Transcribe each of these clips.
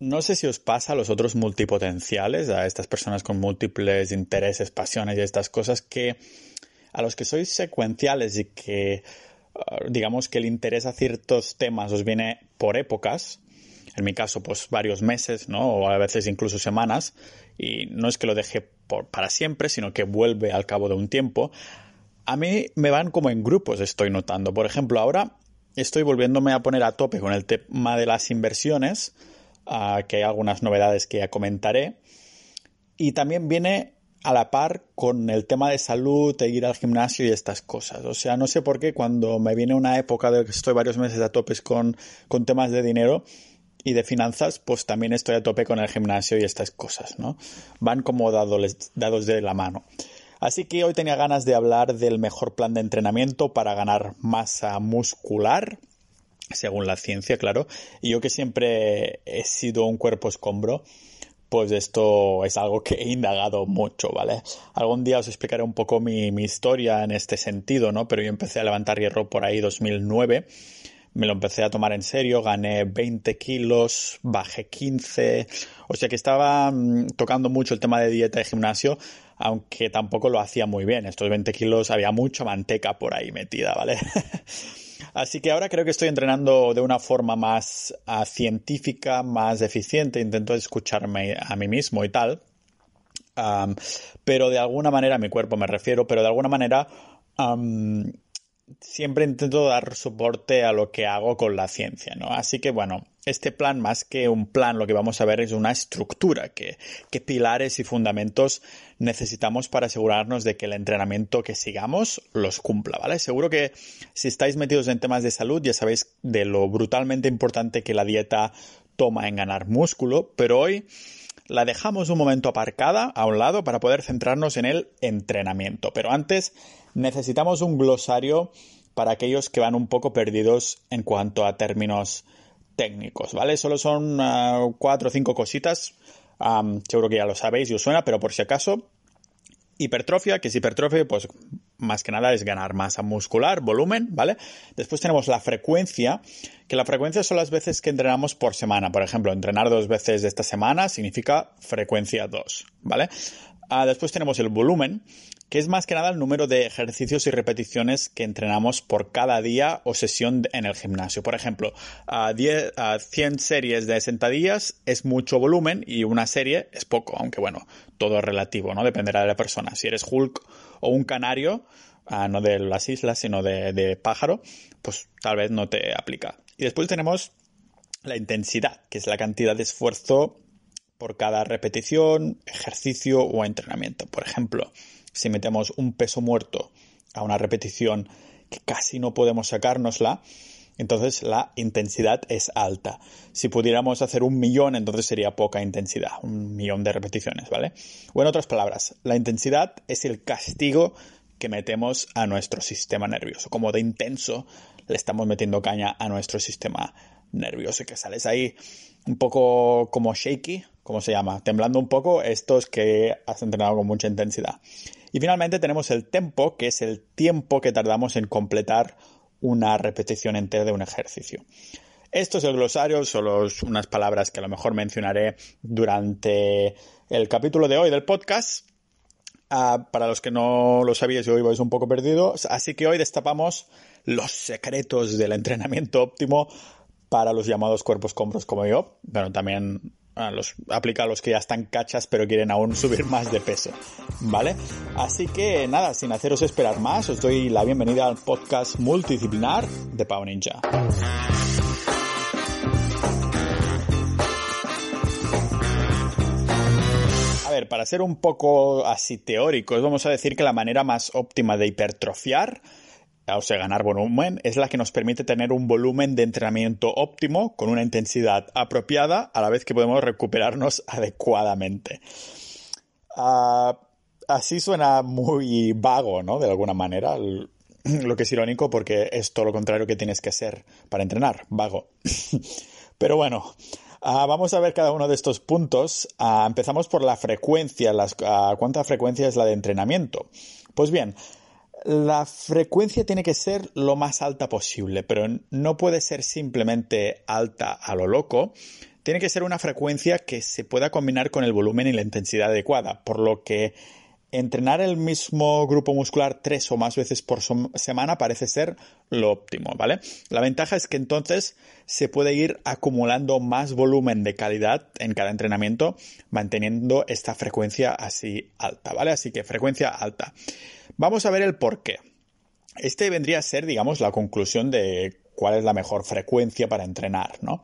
No sé si os pasa a los otros multipotenciales, a estas personas con múltiples intereses, pasiones y estas cosas, que a los que sois secuenciales y que ah, digamos que el interés a ciertos temas os viene por épocas, en mi caso pues varios meses, ¿no? O a veces incluso semanas, y no es que lo deje por, para siempre, sino que vuelve al cabo de un tiempo, a mí me van como en grupos, estoy notando. Por ejemplo, ahora estoy volviéndome a poner a tope con el tema de las inversiones, que hay algunas novedades que ya comentaré. Y también viene a la par con el tema de salud, de ir al gimnasio y estas cosas. O sea, no sé por qué cuando me viene una época de que estoy varios meses a tope con, con temas de dinero y de finanzas, pues también estoy a tope con el gimnasio y estas cosas, ¿no? Van como dados, dados de la mano. Así que hoy tenía ganas de hablar del mejor plan de entrenamiento para ganar masa muscular según la ciencia, claro. Y yo que siempre he sido un cuerpo escombro, pues esto es algo que he indagado mucho, ¿vale? Algún día os explicaré un poco mi, historia en este sentido, ¿no? Pero yo empecé a levantar hierro por ahí 2009, me lo empecé a tomar en serio, gané 20 kilos, bajé 15, o sea que estaba mm, tocando mucho el tema de dieta y gimnasio, aunque tampoco lo hacía muy bien. Estos 20 kilos había mucha manteca por ahí metida, ¿vale? Así que ahora creo que estoy entrenando de una forma más uh, científica, más eficiente, intento escucharme a mí mismo y tal. Pero de alguna manera, a mi cuerpo me refiero, pero de alguna manera siempre intento dar soporte a lo que hago con la ciencia, ¿no? Así que bueno, este plan, más que un plan, lo que vamos a ver es una estructura, que, qué pilares y fundamentos necesitamos para asegurarnos de que el entrenamiento que sigamos los cumpla, ¿vale? Seguro que si estáis metidos en temas de salud ya sabéis de lo brutalmente importante que la dieta toma en ganar músculo, pero hoy la dejamos un momento aparcada a un lado para poder centrarnos en el entrenamiento. Pero antes necesitamos un glosario para aquellos que van un poco perdidos en cuanto a términos técnicos, ¿vale? Solo son ah, cuatro o cinco cositas. seguro que ya lo sabéis y os suena, pero por si acaso, hipertrofia, que es hipertrofia, pues más que nada es ganar masa muscular, volumen, ¿vale? Después tenemos la frecuencia, que la frecuencia son las veces que entrenamos por semana. Por ejemplo, entrenar dos veces esta semana significa frecuencia 2, ¿vale? Ah, después tenemos el volumen, que es más que nada el número de ejercicios y repeticiones que entrenamos por cada día o sesión en el gimnasio. Por ejemplo, a 100 series de sentadillas es mucho volumen y una serie es poco, aunque bueno, todo es relativo, ¿no? Dependerá de la persona. Si eres Hulk o un canario, ah, no de las islas, sino de pájaro, pues tal vez no te aplica. Y después tenemos la intensidad, que es la cantidad de esfuerzo por cada repetición, ejercicio o entrenamiento. Por ejemplo, si metemos un peso muerto a una repetición que casi no podemos sacárnosla, entonces la intensidad es alta. Si pudiéramos hacer un millón, entonces sería poca intensidad, un millón de repeticiones, ¿vale? O en otras palabras, la intensidad es el castigo que metemos a nuestro sistema nervioso. Como de intenso le estamos metiendo caña a nuestro sistema nervioso, que sales ahí un poco como shaky, ¿cómo se llama? Temblando un poco, estos que has entrenado con mucha intensidad. Y finalmente tenemos el tempo, que es el tiempo que tardamos en completar una repetición entera de un ejercicio. Esto es el glosario, solo unas palabras que a lo mejor mencionaré durante el capítulo de hoy del podcast. Ah, para los que no lo sabíais hoy vais un poco perdidos, así que hoy destapamos los secretos del entrenamiento óptimo para los llamados cuerpos compros como yo. Bueno, también los, aplica a los que ya están cachas pero quieren aún subir más de peso. ¿Vale? Así que nada, sin haceros esperar más, os doy la bienvenida al podcast multidisciplinar de Pau Ninja. A ver, para ser un poco así teóricos, vamos a decir que la manera más óptima de hipertrofiar o sea, ganar volumen, es la que nos permite tener un volumen de entrenamiento óptimo con una intensidad apropiada a la vez que podemos recuperarnos adecuadamente. Ah, así suena muy vago, ¿no? De alguna manera, lo que es irónico porque es todo lo contrario que tienes que hacer para entrenar, vago. Pero bueno, ah, vamos a ver cada uno de estos puntos. Ah, empezamos por la frecuencia, las, cuánta frecuencia es la de entrenamiento. Pues bien, la frecuencia tiene que ser lo más alta posible, pero no puede ser simplemente alta a lo loco. tiene que ser una frecuencia que se pueda combinar con el volumen y la intensidad adecuada, por lo que entrenar el mismo grupo muscular tres o más veces por semana parece ser lo óptimo, ¿vale? La ventaja es que entonces se puede ir acumulando más volumen de calidad en cada entrenamiento, manteniendo esta frecuencia así alta, ¿vale? Así que frecuencia alta. Vamos a ver el por qué. Este vendría a ser, digamos, la conclusión de cuál es la mejor frecuencia para entrenar, ¿no?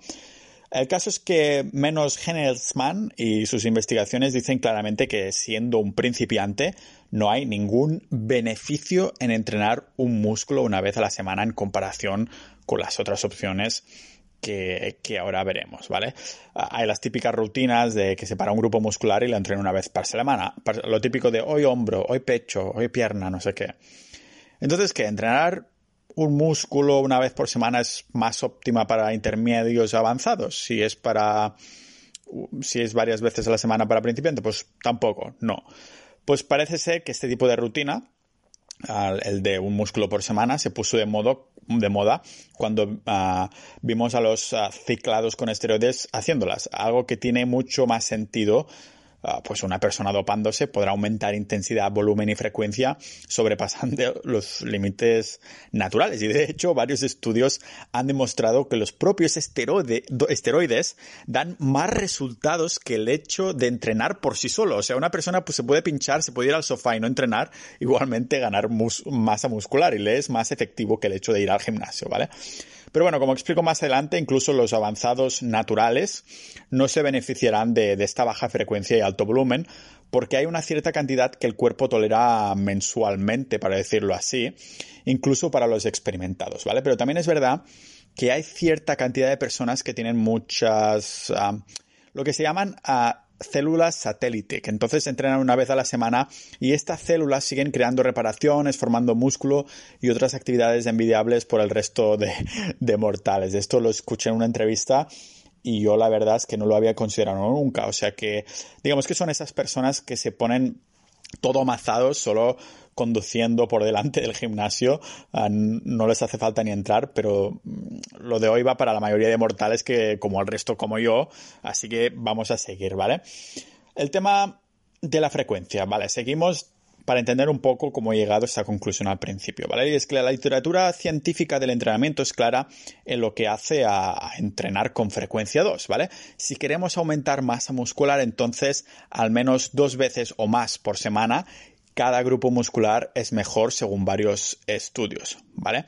El caso es que menos Hennelsmann y sus investigaciones dicen claramente que siendo un principiante no hay ningún beneficio en entrenar un músculo una vez a la semana en comparación con las otras opciones que, ahora veremos, ¿vale? Hay las típicas rutinas de que se para un grupo muscular y lo entrena una vez por semana. Lo típico de hoy hombro, hoy pecho, hoy pierna, no sé qué. Entonces, ¿qué? Entrenar un músculo una vez por semana es más óptima para intermedios avanzados. Si es para. Si es varias veces a la semana para principiantes, pues tampoco, no. Pues parece ser que este tipo de rutina, el de un músculo por semana, se puso de, modo, de moda cuando ah, vimos a los ah, ciclados con esteroides haciéndolas. Algo que tiene mucho más sentido pues una persona dopándose podrá aumentar intensidad, volumen y frecuencia sobrepasando los límites naturales. Y de hecho, varios estudios han demostrado que los propios esteroides dan más resultados que el hecho de entrenar por sí solo. O sea, una persona pues, se puede pinchar, se puede ir al sofá y no entrenar, igualmente ganar masa muscular y le es más efectivo que el hecho de ir al gimnasio, ¿vale? Pero bueno, como explico más adelante, incluso los avanzados naturales no se beneficiarán de, esta baja frecuencia y alto volumen porque hay una cierta cantidad que el cuerpo tolera mensualmente, para decirlo así, incluso para los experimentados, ¿vale? Pero también es verdad que hay cierta cantidad de personas que tienen muchas, ah, lo que se llaman uh, células satélite, que entonces entrenan una vez a la semana y estas células siguen creando reparaciones, formando músculo y otras actividades envidiables por el resto de, de mortales. Esto lo escuché en una entrevista y yo la verdad es que no lo había considerado nunca. O sea que, digamos que son esas personas que se ponen todo amazados solo conduciendo por delante del gimnasio. No les hace falta ni entrar, pero mm, lo de hoy va para la mayoría de mortales que como el resto como yo. Así que vamos a seguir, ¿vale? El tema de la frecuencia, ¿vale? Seguimos para entender un poco cómo he llegado a esta conclusión al principio, ¿vale? Y es que la literatura científica del entrenamiento es clara en lo que hace a, entrenar con frecuencia 2, ¿vale? Si queremos aumentar masa muscular, entonces al menos dos veces o más por semana cada grupo muscular es mejor según varios estudios, ¿vale?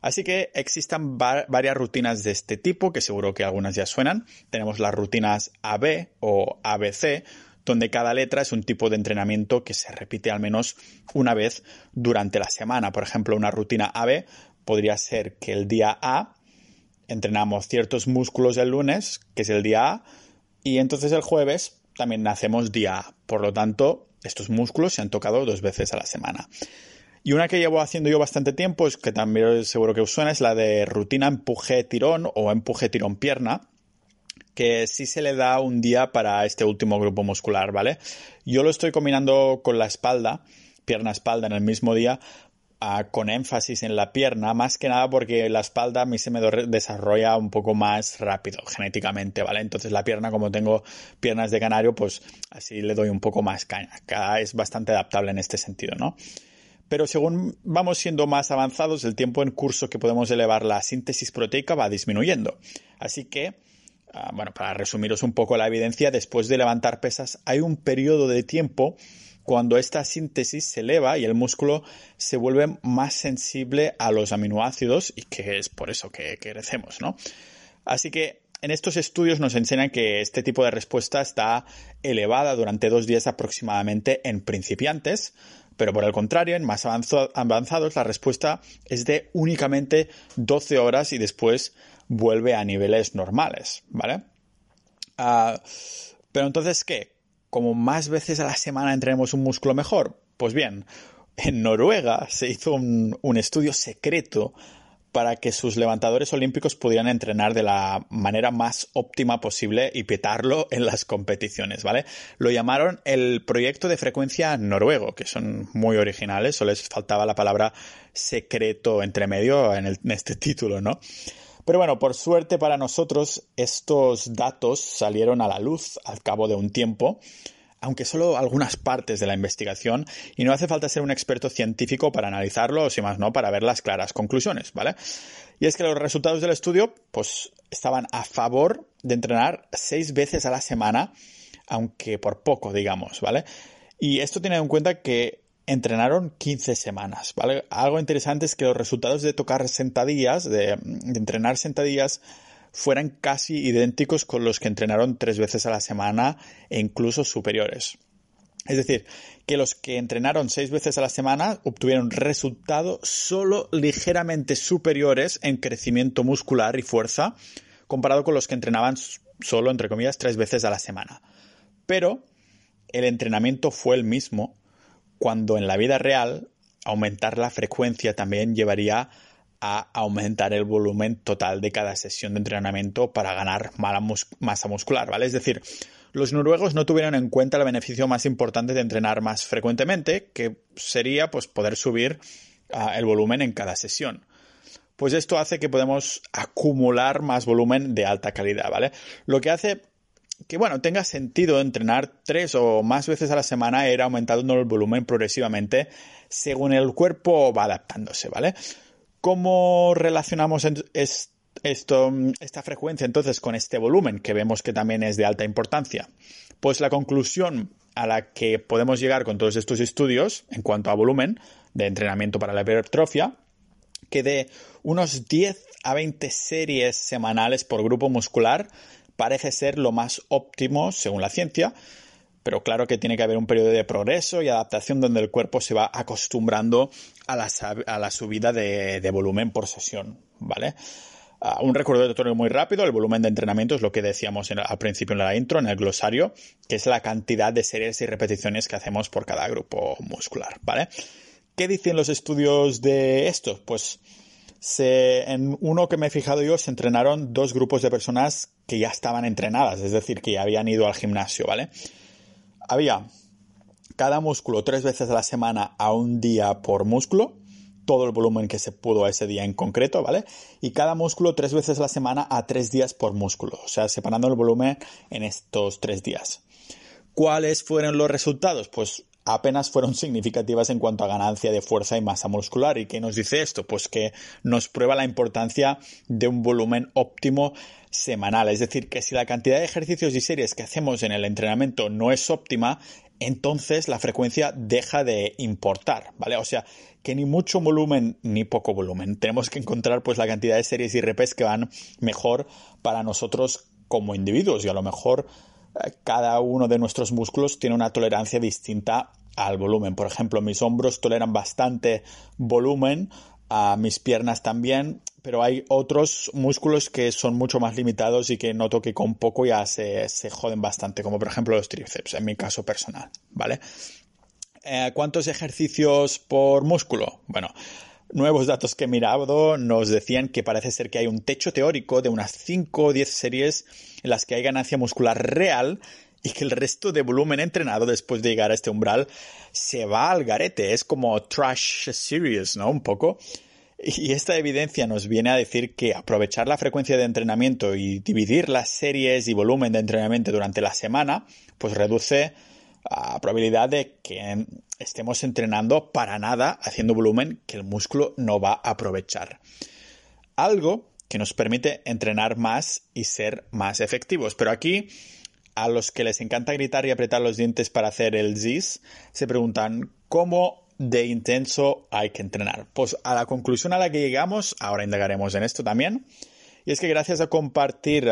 Así que existen varias rutinas de este tipo, que seguro que algunas ya suenan. Tenemos las rutinas AB o ABC, donde cada letra es un tipo de entrenamiento que se repite al menos una vez durante la semana. Por ejemplo, una rutina AB podría ser que el día A entrenamos ciertos músculos el lunes, que es el día A, y entonces el jueves también hacemos día A. Por lo tanto, estos músculos se han tocado dos veces a la semana. Y una que llevo haciendo yo bastante tiempo, es que también seguro que os suena, es la de rutina empuje-tirón o empuje-tirón-pierna, que sí se le da un día para este último grupo muscular, ¿vale? Yo lo estoy combinando con la espalda, pierna-espalda en el mismo día, con énfasis en la pierna, más que nada porque la espalda a mí se me desarrolla un poco más rápido genéticamente, ¿vale? Entonces la pierna, como tengo piernas de canario, pues así le doy un poco más caña. Es bastante adaptable en este sentido, ¿no? Pero según vamos siendo más avanzados, el tiempo en curso que podemos elevar la síntesis proteica va disminuyendo. Así que, ah, bueno, para resumiros un poco la evidencia, después de levantar pesas hay un periodo de tiempo cuando esta síntesis se eleva y el músculo se vuelve más sensible a los aminoácidos y que es por eso que, crecemos, ¿no? Así que en estos estudios nos enseñan que este tipo de respuesta está elevada durante dos días aproximadamente en principiantes, pero por el contrario, en más avanzados la respuesta es de únicamente 12 horas y después vuelve a niveles normales, ¿vale? Ah, pero entonces, ¿qué? Como más veces a la semana entrenemos un músculo mejor? Pues bien, en Noruega se hizo un, estudio secreto para que sus levantadores olímpicos pudieran entrenar de la manera más óptima posible y petarlo en las competiciones, ¿vale? Lo llamaron el proyecto de frecuencia noruego, que son muy originales, solo les faltaba la palabra secreto entre medio en, en este título, ¿no? Pero bueno, por suerte para nosotros, estos datos salieron a la luz al cabo de un tiempo, aunque solo algunas partes de la investigación, y no hace falta ser un experto científico para analizarlo, o si más no, para ver las claras conclusiones, ¿vale? Y es que los resultados del estudio, pues, estaban a favor de entrenar seis veces a la semana, aunque por poco, digamos, ¿vale? Y esto tiene en cuenta que entrenaron 15 semanas, ¿vale? Algo interesante es que los resultados de tocar sentadillas, de, de, entrenar sentadillas, fueran casi idénticos con los que entrenaron tres veces a la semana e incluso superiores. Es decir, que los que entrenaron seis veces a la semana obtuvieron resultados solo ligeramente superiores en crecimiento muscular y fuerza comparado con los que entrenaban solo, entre comillas, tres veces a la semana. Pero el entrenamiento fue el mismo cuando en la vida real aumentar la frecuencia también llevaría a aumentar el volumen total de cada sesión de entrenamiento para ganar masa muscular, ¿vale? Es decir, los noruegos no tuvieron en cuenta el beneficio más importante de entrenar más frecuentemente, que sería pues poder subir uh, el volumen en cada sesión. Pues esto hace que podemos acumular más volumen de alta calidad, ¿vale? Lo que hace que bueno, tenga sentido entrenar tres o más veces a la semana era aumentando el volumen progresivamente según el cuerpo va adaptándose, ¿vale? ¿Cómo relacionamos esto, esta frecuencia entonces con este volumen que vemos que también es de alta importancia? Pues la conclusión a la que podemos llegar con todos estos estudios en cuanto a volumen de entrenamiento para la hipertrofia, que de unos 10 a 20 series semanales por grupo muscular parece ser lo más óptimo según la ciencia, pero claro que tiene que haber un periodo de progreso y adaptación donde el cuerpo se va acostumbrando a la, subida de, volumen por sesión, ¿vale? Uh, un recordatorio muy rápido, el volumen de entrenamiento es lo que decíamos al principio en la intro, en el glosario, que es la cantidad de series y repeticiones que hacemos por cada grupo muscular, ¿vale? ¿Qué dicen los estudios de esto? Pues en uno que me he fijado yo se entrenaron dos grupos de personas que ya estaban entrenadas, es decir, que ya habían ido al gimnasio, ¿vale? Había cada músculo tres veces a la semana a un día por músculo, todo el volumen que se pudo ese día en concreto, ¿vale? Y cada músculo tres veces a la semana a tres días por músculo, o sea, separando el volumen en estos tres días. ¿Cuáles fueron los resultados? Pues apenas fueron significativas en cuanto a ganancia de fuerza y masa muscular. ¿Y qué nos dice esto? Pues que nos prueba la importancia de un volumen óptimo semanal. Es decir, que si la cantidad de ejercicios y series que hacemos en el entrenamiento no es óptima, entonces la frecuencia deja de importar, ¿vale? O sea, que ni mucho volumen ni poco volumen. Tenemos que encontrar pues la cantidad de series y repes que van mejor para nosotros como individuos y a lo mejor cada uno de nuestros músculos tiene una tolerancia distinta al volumen. Por ejemplo, mis hombros toleran bastante volumen, a mis piernas también, pero hay otros músculos que son mucho más limitados y que noto que con poco ya se, se joden bastante, como por ejemplo los tríceps, en mi caso personal, ¿vale? Eh, ¿Cuántos ejercicios por músculo? Bueno, nuevos datos que he mirado nos decían que parece ser que hay un techo teórico de unas 5 o 10 series en las que hay ganancia muscular real y que el resto de volumen entrenado después de llegar a este umbral se va al garete. Es como trash series, ¿no? Un poco. Y esta evidencia nos viene a decir que aprovechar la frecuencia de entrenamiento y dividir las series y volumen de entrenamiento durante la semana, pues reduce la probabilidad de que estemos entrenando para nada haciendo volumen que el músculo no va a aprovechar. Algo que nos permite entrenar más y ser más efectivos. Pero aquí, a los que les encanta gritar y apretar los dientes para hacer el ZIS, se preguntan cómo de intenso hay que entrenar. Pues a la conclusión a la que llegamos, ahora indagaremos en esto también, y es que gracias a compartir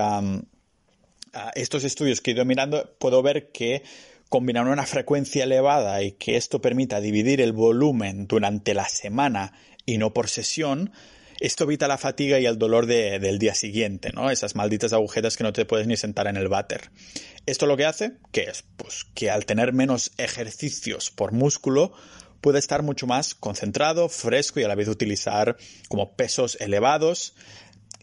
estos estudios que he ido mirando, puedo ver que combinar una frecuencia elevada y que esto permita dividir el volumen durante la semana y no por sesión, esto evita la fatiga y el dolor del día siguiente, ¿no? Esas malditas agujetas que no te puedes ni sentar en el váter. Esto lo que hace, que es? Pues que al tener menos ejercicios por músculo, puede estar mucho más concentrado, fresco y a la vez utilizar como pesos elevados.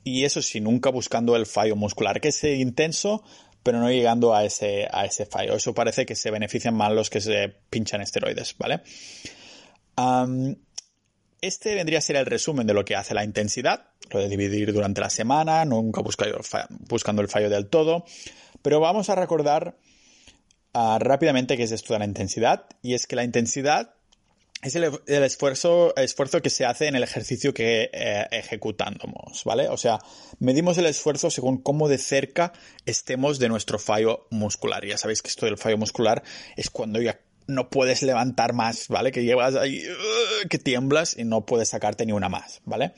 Y eso sí, nunca buscando el fallo muscular, que es intenso, pero no llegando a ese, a ese fallo. Eso parece que se benefician más los que se pinchan esteroides, ¿vale? este vendría a ser el resumen de lo que hace la intensidad, lo de dividir durante la semana, nunca buscando el fallo del todo, pero vamos a recordar uh, rápidamente qué es esto de la intensidad, y es que la intensidad es el, esfuerzo, que se hace en el ejercicio que eh, ¿vale? O sea, medimos el esfuerzo según cómo de cerca estemos de nuestro fallo muscular. Ya sabéis que esto del fallo muscular es cuando ya no puedes levantar más, ¿vale? Que llevas ahí, uh, que tiemblas y no puedes sacarte ni una más, ¿vale?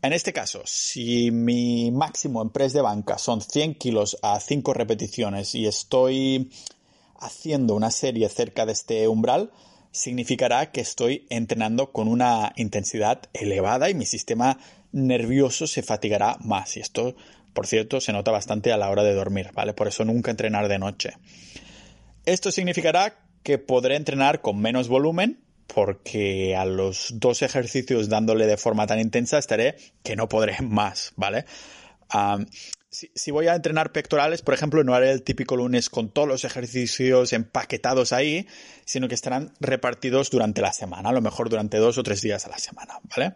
En este caso, si mi máximo en press de banca son 100 kilos a 5 repeticiones y estoy haciendo una serie cerca de este umbral, significará que estoy entrenando con una intensidad elevada y mi sistema nervioso se fatigará más. Y esto, por cierto, se nota bastante a la hora de dormir, ¿vale? Por eso nunca entrenar de noche. Esto significará que podré entrenar con menos volumen, porque a los dos ejercicios dándole de forma tan intensa estaré que no podré más, ¿vale? Si, voy a entrenar pectorales, por ejemplo, no haré el típico lunes con todos los ejercicios empaquetados ahí, sino que estarán repartidos durante la semana, a lo mejor durante dos o tres días a la semana, ¿vale?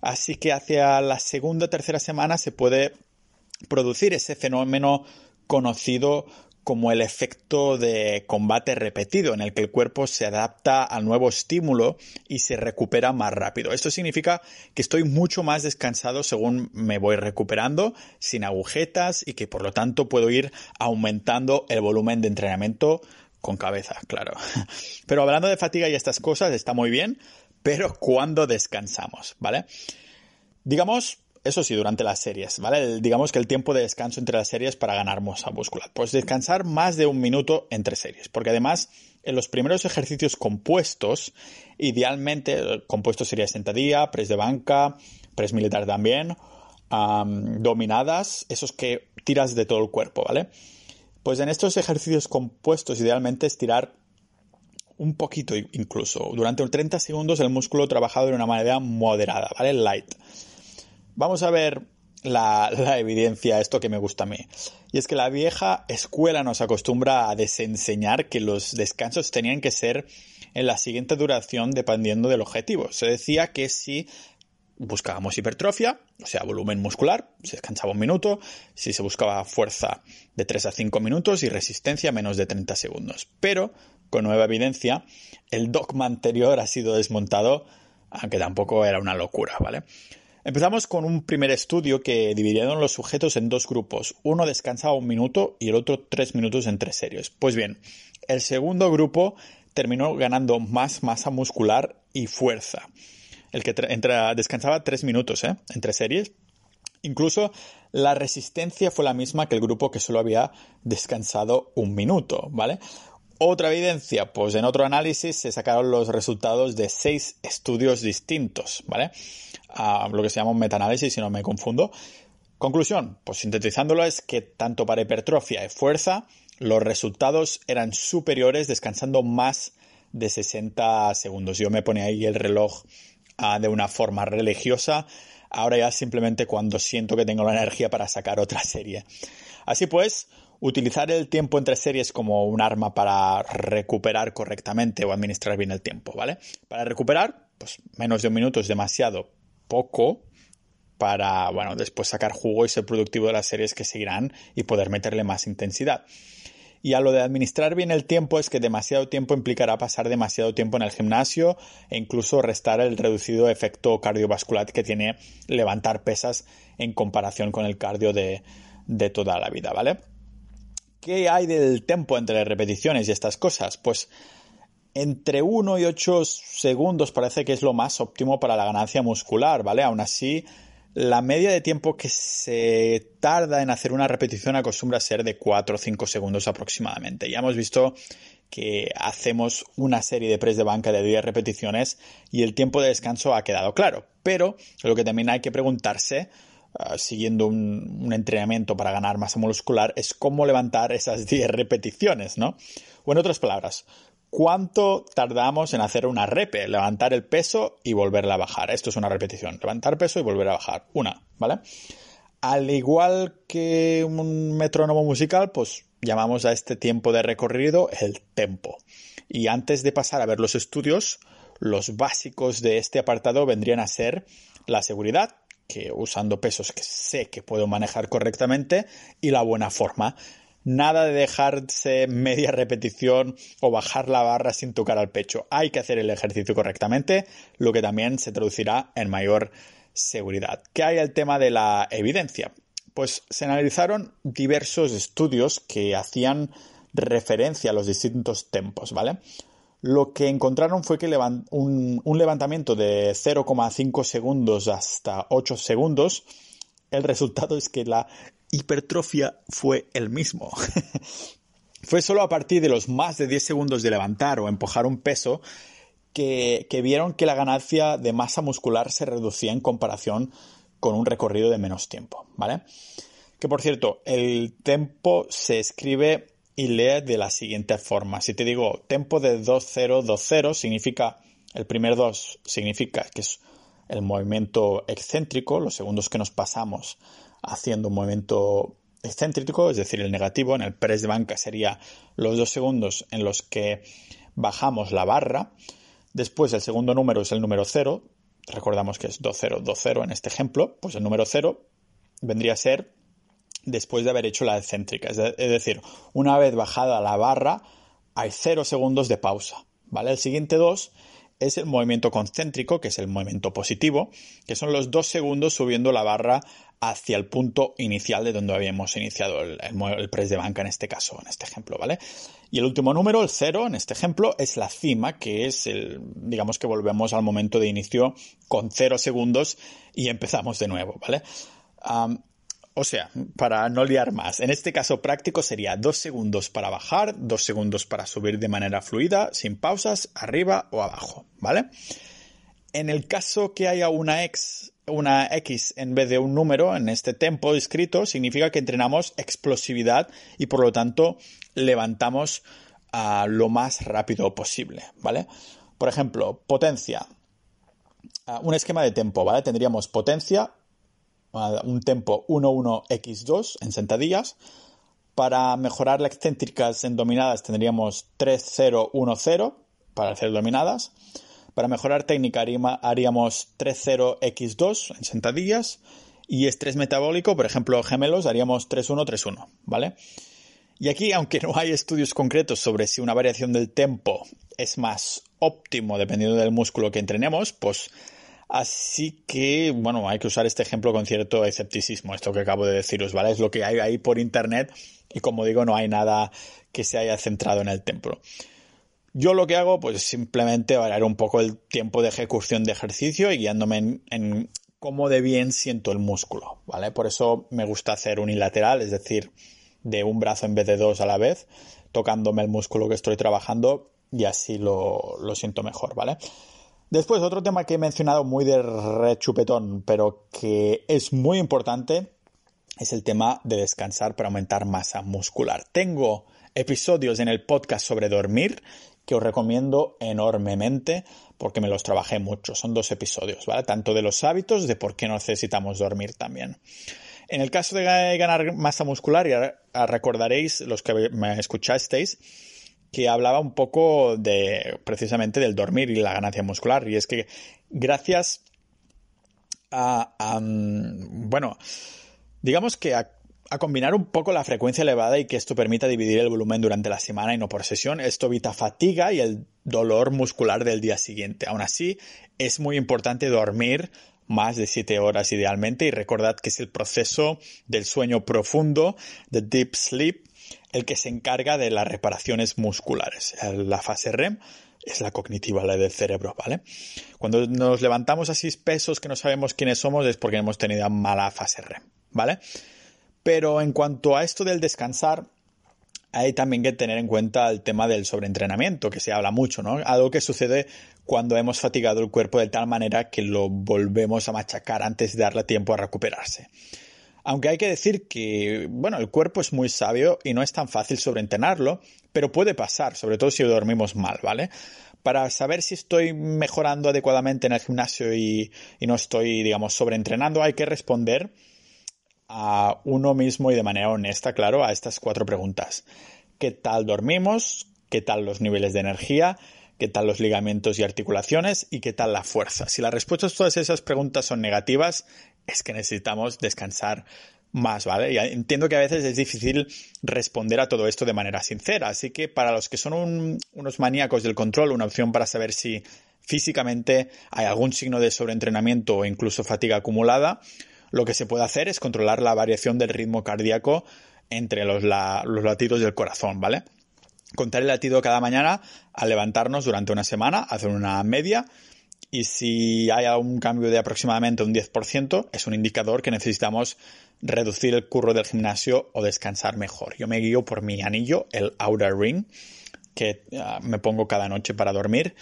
Así que hacia la segunda o tercera semana se puede producir ese fenómeno conocido como el efecto de combate repetido, en el que el cuerpo se adapta al nuevo estímulo y se recupera más rápido. Esto significa que estoy mucho más descansado según me voy recuperando, sin agujetas y que por lo tanto puedo ir aumentando el volumen de entrenamiento con cabeza, claro. Pero hablando de fatiga y estas cosas, está muy bien, pero cuando descansamos, ¿vale? Digamos, eso sí, durante las series, ¿vale? digamos que el tiempo de descanso entre las series para ganar masa muscular. Pues descansar más de un minuto entre series, porque además en los primeros ejercicios compuestos, idealmente, compuesto sería sentadilla, press de banca, press militar también, dominadas, esos que tiras de todo el cuerpo, ¿vale? Pues en estos ejercicios compuestos, idealmente estirar un poquito incluso. Durante 30 segundos el músculo trabajado de una manera moderada, ¿vale? Light. Vamos a ver la, evidencia, esto que me gusta a mí. Y es que la vieja escuela nos acostumbra a desenseñar que los descansos tenían que ser en la siguiente duración dependiendo del objetivo. Se decía que si buscábamos hipertrofia, o sea, volumen muscular, se descansaba un minuto, si se buscaba fuerza de 3 a 5 minutos y resistencia menos de 30 segundos. Pero, con nueva evidencia, el dogma anterior ha sido desmontado, aunque tampoco era una locura, ¿vale? Empezamos con un primer estudio que dividieron los sujetos en dos grupos. Uno descansaba un minuto y el otro tres minutos entre series. Pues bien, el segundo grupo terminó ganando más masa muscular y fuerza. El que descansaba tres minutos ¿eh? entre series. Incluso la resistencia fue la misma que el grupo que solo había descansado un minuto, ¿vale? Otra evidencia, pues en otro análisis se sacaron los resultados de seis estudios distintos, ¿vale? lo que se llama un metaanálisis, si no me confundo. Conclusión, pues sintetizándolo es que tanto para hipertrofia y fuerza, los resultados eran superiores descansando más de 60 segundos. Yo me pone ahí el reloj ah, de una forma religiosa. Ahora ya simplemente cuando siento que tengo la energía para sacar otra serie. Así pues, utilizar el tiempo entre series como un arma para recuperar correctamente o administrar bien el tiempo, ¿vale? Para recuperar, pues menos de un minuto es demasiado poco para, bueno, después sacar jugo y ser productivo de las series que seguirán y poder meterle más intensidad. Y a lo de administrar bien el tiempo es que demasiado tiempo implicará pasar demasiado tiempo en el gimnasio e incluso restar el reducido efecto cardiovascular que tiene levantar pesas en comparación con el cardio de, de toda la vida, ¿vale? ¿Qué hay del tiempo entre repeticiones y estas cosas? Pues entre 1 y 8 segundos parece que es lo más óptimo para la ganancia muscular, ¿vale? Aún así, la media de tiempo que se tarda en hacer una repetición acostumbra a ser de 4 o 5 segundos aproximadamente. Ya hemos visto que hacemos una serie de press de banca de 10 repeticiones y el tiempo de descanso ha quedado claro. Pero lo que también hay que preguntarse, siguiendo un, un, entrenamiento para ganar masa muscular, es cómo levantar esas 10 repeticiones, ¿no? O en otras palabras, ¿Cuánto tardamos en hacer una repe? Levantar el peso y volverla a bajar. Esto es una repetición. Levantar peso y volver a bajar. Una, ¿vale? Al igual que un metrónomo musical, pues llamamos a este tiempo de recorrido el tempo. Y antes de pasar a ver los estudios, los básicos de este apartado vendrían a ser la seguridad, que usando pesos que sé que puedo manejar correctamente, y la buena forma. Nada de dejarse media repetición o bajar la barra sin tocar al pecho. Hay que hacer el ejercicio correctamente, lo que también se traducirá en mayor seguridad. ¿Qué hay el tema de la evidencia? Pues se analizaron diversos estudios que hacían referencia a los distintos tempos, ¿vale? Lo que encontraron fue que un, levantamiento de 0,5 segundos hasta 8 segundos, el resultado es que la hipertrofia fue el mismo. fue solo a partir de los más de 10 segundos de levantar o empujar un peso que, que, vieron que la ganancia de masa muscular se reducía en comparación con un recorrido de menos tiempo, ¿vale? Que por cierto, el tempo se escribe y lee de la siguiente forma. Si te digo tempo de 2020 significa, el primer 2 significa que es el movimiento excéntrico, los segundos que nos pasamos haciendo un movimiento excéntrico, es decir, el negativo. En el press de banca sería los dos segundos en los que bajamos la barra. Después el segundo número es el número 0. Recordamos que es 2020 en este ejemplo. Pues el número 0 vendría a ser después de haber hecho la excéntrica. Es, decir, una vez bajada la barra, hay 0 segundos de pausa. ¿Vale? El siguiente 2 es el movimiento concéntrico, que es el movimiento positivo, que son los dos segundos subiendo la barra hacia el punto inicial de donde habíamos iniciado el, el, press de banca en este caso, en este ejemplo, ¿vale? Y el último número, el 0, en este ejemplo, es la cima, que es el, digamos que volvemos al momento de inicio con 0 segundos y empezamos de nuevo, ¿vale? O sea, para no liar más, en este caso práctico sería dos segundos para bajar, dos segundos para subir de manera fluida, sin pausas, arriba o abajo, ¿vale? En el caso que haya una X, una X en vez de un número en este tempo escrito, significa que entrenamos explosividad y por lo tanto levantamos a lo más rápido posible, ¿vale? Por ejemplo, potencia. un esquema de tempo, ¿vale? Tendríamos potencia, un tempo 1-1-X2 en sentadillas. Para mejorar las excéntricas en dominadas tendríamos 3-0-1-0 para hacer dominadas. Para mejorar técnica haríamos 3-0-X2 en sentadillas. Y estrés metabólico, por ejemplo, gemelos, haríamos 3-1-3-1, ¿vale? Y aquí, aunque no hay estudios concretos sobre si una variación del tempo es más óptimo dependiendo del músculo que entrenemos, pues Así que, bueno, hay que usar este ejemplo con cierto escepticismo, esto que acabo de deciros, ¿vale? Es lo que hay ahí por internet y como digo, no hay nada que se haya centrado en el templo. Yo lo que hago, pues simplemente variar un poco el tiempo de ejecución de ejercicio y guiándome en, cómo de bien siento el músculo, ¿vale? Por eso me gusta hacer unilateral, es decir, de un brazo en vez de dos a la vez, tocándome el músculo que estoy trabajando y así lo, lo siento mejor, ¿vale? Después, otro tema que he mencionado muy de rechupetón, pero que es muy importante, es el tema de descansar para aumentar masa muscular. Tengo episodios en el podcast sobre dormir que os recomiendo enormemente porque me los trabajé mucho. Son dos episodios, ¿vale? Tanto de los hábitos, de por qué necesitamos dormir también. En el caso de ganar masa muscular, ya recordaréis, los que me escuchasteis, que hablaba un poco de precisamente del dormir y la ganancia muscular. Y es que gracias a, mm, bueno, digamos que a, combinar un poco la frecuencia elevada y que esto permita dividir el volumen durante la semana y no por sesión, esto evita fatiga y el dolor muscular del día siguiente. Aún así, es muy importante dormir más de 7 horas idealmente y recordad que es el proceso del sueño profundo, de deep sleep, el que se encarga de las reparaciones musculares. La fase REM es la cognitiva, la del cerebro, ¿vale? Cuando nos levantamos así pesos que no sabemos quiénes somos es porque hemos tenido mala fase REM, ¿vale? Pero en cuanto a esto del descansar, hay también que tener en cuenta el tema del sobreentrenamiento, que se habla mucho, ¿no? Algo que sucede cuando hemos fatigado el cuerpo de tal manera que lo volvemos a machacar antes de darle tiempo a recuperarse. Aunque hay que decir que, bueno, el cuerpo es muy sabio y no es tan fácil sobreentrenarlo, pero puede pasar, sobre todo si dormimos mal, ¿vale? Para saber si estoy mejorando adecuadamente en el gimnasio y, no estoy, digamos, sobreentrenando, hay que responder a uno mismo y de manera honesta, claro, a estas cuatro preguntas. ¿Qué tal dormimos? ¿Qué tal los niveles de energía? qué tal los ligamentos y articulaciones y qué tal la fuerza. Si las respuestas a todas esas preguntas son negativas, es que necesitamos descansar más, ¿vale? Y entiendo que a veces es difícil responder a todo esto de manera sincera, así que para los que son unos maníacos del control, una opción para saber si físicamente hay algún signo de sobreentrenamiento o incluso fatiga acumulada, lo que se puede hacer es controlar la variación del ritmo cardíaco entre los, los latidos del corazón, ¿vale? Contar el latido cada mañana al levantarnos durante una semana, hacer una media y si hay algún cambio de aproximadamente un 10%, es un indicador que necesitamos reducir el curro del gimnasio o descansar mejor. Yo me guío por mi anillo, el Outer Ring, que ah, me pongo cada noche para dormir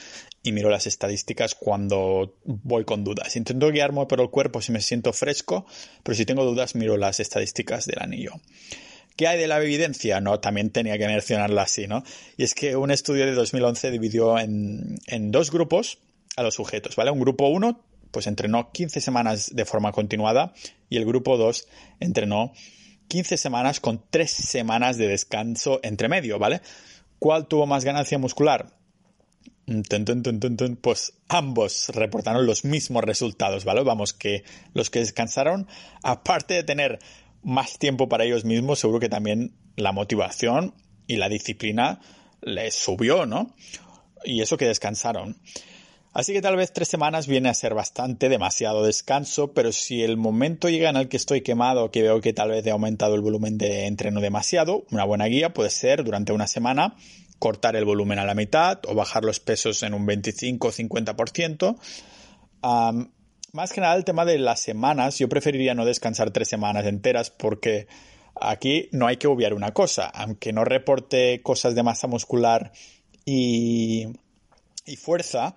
y miro las estadísticas cuando voy con dudas. Intento guiarme por el cuerpo si me siento fresco, pero si tengo dudas miro las estadísticas del anillo. ¿Qué hay de la evidencia? No, también tenía que mencionarla así, ¿no? Y es que un estudio de 2011 dividió en dos grupos a los sujetos, ¿vale? Un grupo 1 pues entrenó 15 semanas de forma continuada y el grupo 2 entrenó 15 semanas con 3 semanas de descanso entre medio, ¿vale? ¿Cuál tuvo más ganancia muscular? Pues ambos reportaron los mismos resultados, ¿vale? Vamos, que los que descansaron, aparte de tener más tiempo para ellos mismos, seguro que también la motivación y la disciplina les subió, ¿no? Y eso que descansaron. Así que tal vez tres semanas viene a ser bastante demasiado descanso, pero si el momento llega en el que estoy quemado, que veo que tal vez he aumentado el volumen de entreno demasiado, una buena guía puede ser durante una semana cortar el volumen a la mitad o bajar los pesos en un 25 o 50%. más que nada el tema de las semanas, yo preferiría no descansar tres semanas enteras porque aquí no hay que obviar una cosa, aunque no reporte cosas de masa muscular y, y fuerza,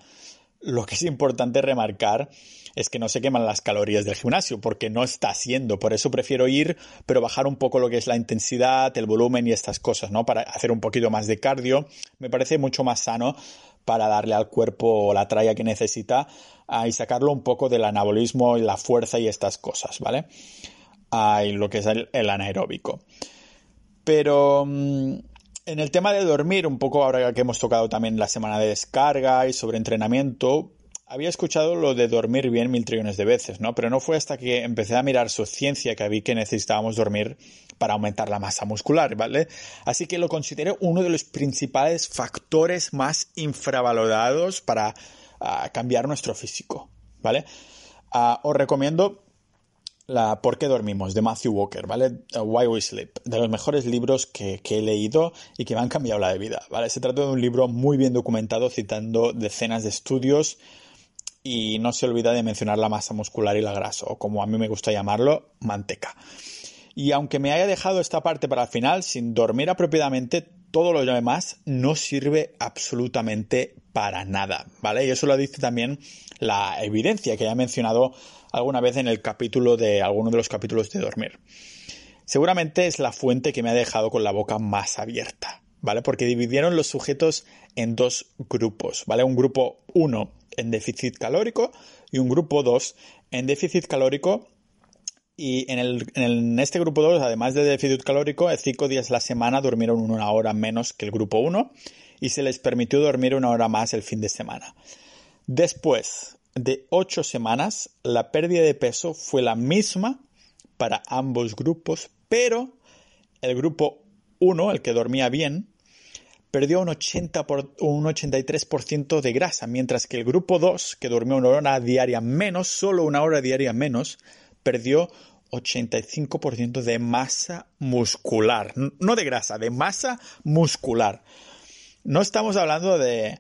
lo que es importante remarcar es que no se queman las calorías del gimnasio, porque no está haciendo. Por eso prefiero ir, pero bajar un poco lo que es la intensidad, el volumen y estas cosas, ¿no? Para hacer un poquito más de cardio. Me parece mucho más sano para darle al cuerpo la tralla que necesita ah, y sacarlo un poco del anabolismo y la fuerza y estas cosas, ¿vale? Ah, lo que es el anaeróbico. Pero mm, en el tema de dormir, un poco ahora que hemos tocado también la semana de descarga y sobre entrenamiento, había escuchado lo de dormir bien mil trillones de veces, ¿no? Pero no fue hasta que empecé a mirar su ciencia que vi que necesitábamos dormir para aumentar la masa muscular, ¿vale? Así que lo considero uno de los principales factores más infravalorados para ah, cambiar nuestro físico, ¿vale? Ah, os recomiendo la ¿Por qué dormimos? de Matthew Walker, ¿vale? Why We Sleep, de los mejores libros que, he leído y que me han cambiado la vida, ¿vale? Se trata de un libro muy bien documentado citando decenas de estudios y no se olvida de mencionar la masa muscular y la grasa, o como a mí me gusta llamarlo, manteca. Y aunque me haya dejado esta parte para el final, sin dormir apropiadamente, todo lo demás no sirve absolutamente para nada, ¿vale? Y eso lo dice también la evidencia que ya he mencionado alguna vez en el capítulo de alguno de los capítulos de dormir. Seguramente es la fuente que me ha dejado con la boca más abierta, ¿vale? Porque dividieron los sujetos en dos grupos, ¿vale? Un grupo 1 en déficit calórico y un grupo 2 en déficit calórico y en, el, en, este grupo 2, además de déficit calórico, cinco días a la semana durmieron una hora menos que el grupo 1 y se les permitió dormir una hora más el fin de semana. Después de ocho semanas, la pérdida de peso fue la misma para ambos grupos, pero el grupo 1, el que dormía bien, perdió un, 80 por, un 83% de grasa, mientras que el grupo 2, que durmió una hora diaria menos, solo una hora diaria menos, perdió 85% de masa muscular. No de grasa, de masa muscular. No estamos hablando de,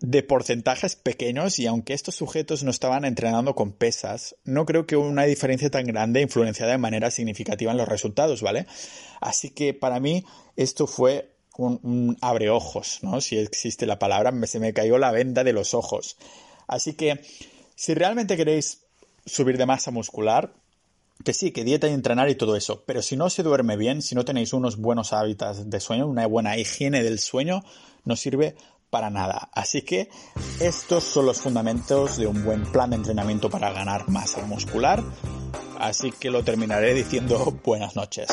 de porcentajes pequeños y aunque estos sujetos no estaban entrenando con pesas, no creo que una diferencia tan grande influenciara de manera significativa en los resultados, ¿vale? Así que para mí esto fue un, un abre ojos, ¿no? Si existe la palabra, se me cayó la venda de los ojos. Así que si realmente queréis subir de masa muscular, que sí, que dieta y entrenar y todo eso, pero si no se duerme bien, si no tenéis unos buenos hábitos de sueño, una buena higiene del sueño, no sirve para nada. Así que estos son los fundamentos de un buen plan de entrenamiento para ganar masa muscular. Así que lo terminaré diciendo buenas noches.